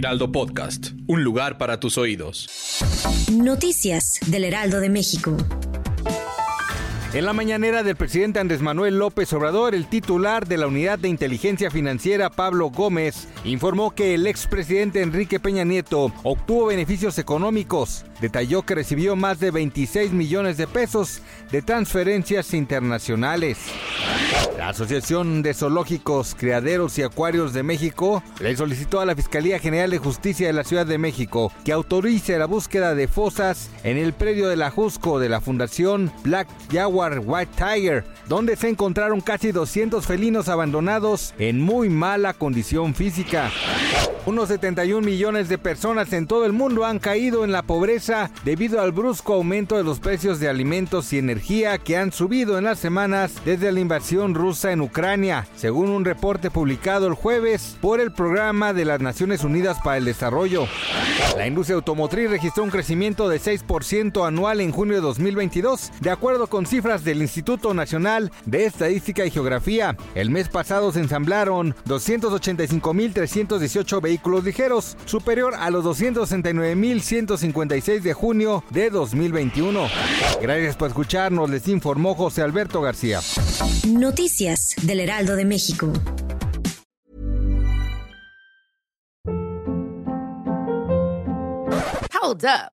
Heraldo Podcast. Un lugar para tus oídos. Noticias del Heraldo de México. En la mañanera del presidente Andrés Manuel López Obrador, el titular de la Unidad de Inteligencia Financiera, Pablo Gómez, informó que el expresidente Enrique Peña Nieto obtuvo beneficios económicos. Detalló que recibió más de 26 millones de pesos de transferencias internacionales. La Asociación de Zoológicos, Criaderos y Acuarios de México le solicitó a la Fiscalía General de Justicia de la Ciudad de México que autorice la búsqueda de fosas en el predio de la de la Fundación Black Jaguar White Tiger, donde se encontraron casi 200 felinos abandonados en muy mala condición física. Unos 71 millones de personas en todo el mundo han caído en la pobreza debido al brusco aumento de los precios de alimentos y energía que han subido en las semanas desde la invasión rusa en Ucrania, según un reporte publicado el jueves por el Programa de las Naciones Unidas para el Desarrollo. La industria automotriz registró un crecimiento de 6% anual en junio de 2022, de acuerdo con cifras del Instituto Nacional de Estadística y Geografía. El mes pasado se ensamblaron 285.318 vehículos ligeros, superior a los 269.156 de junio de 2021. Gracias por escucharnos, les informó José Alberto García. Noticias del Heraldo de México. Hold up.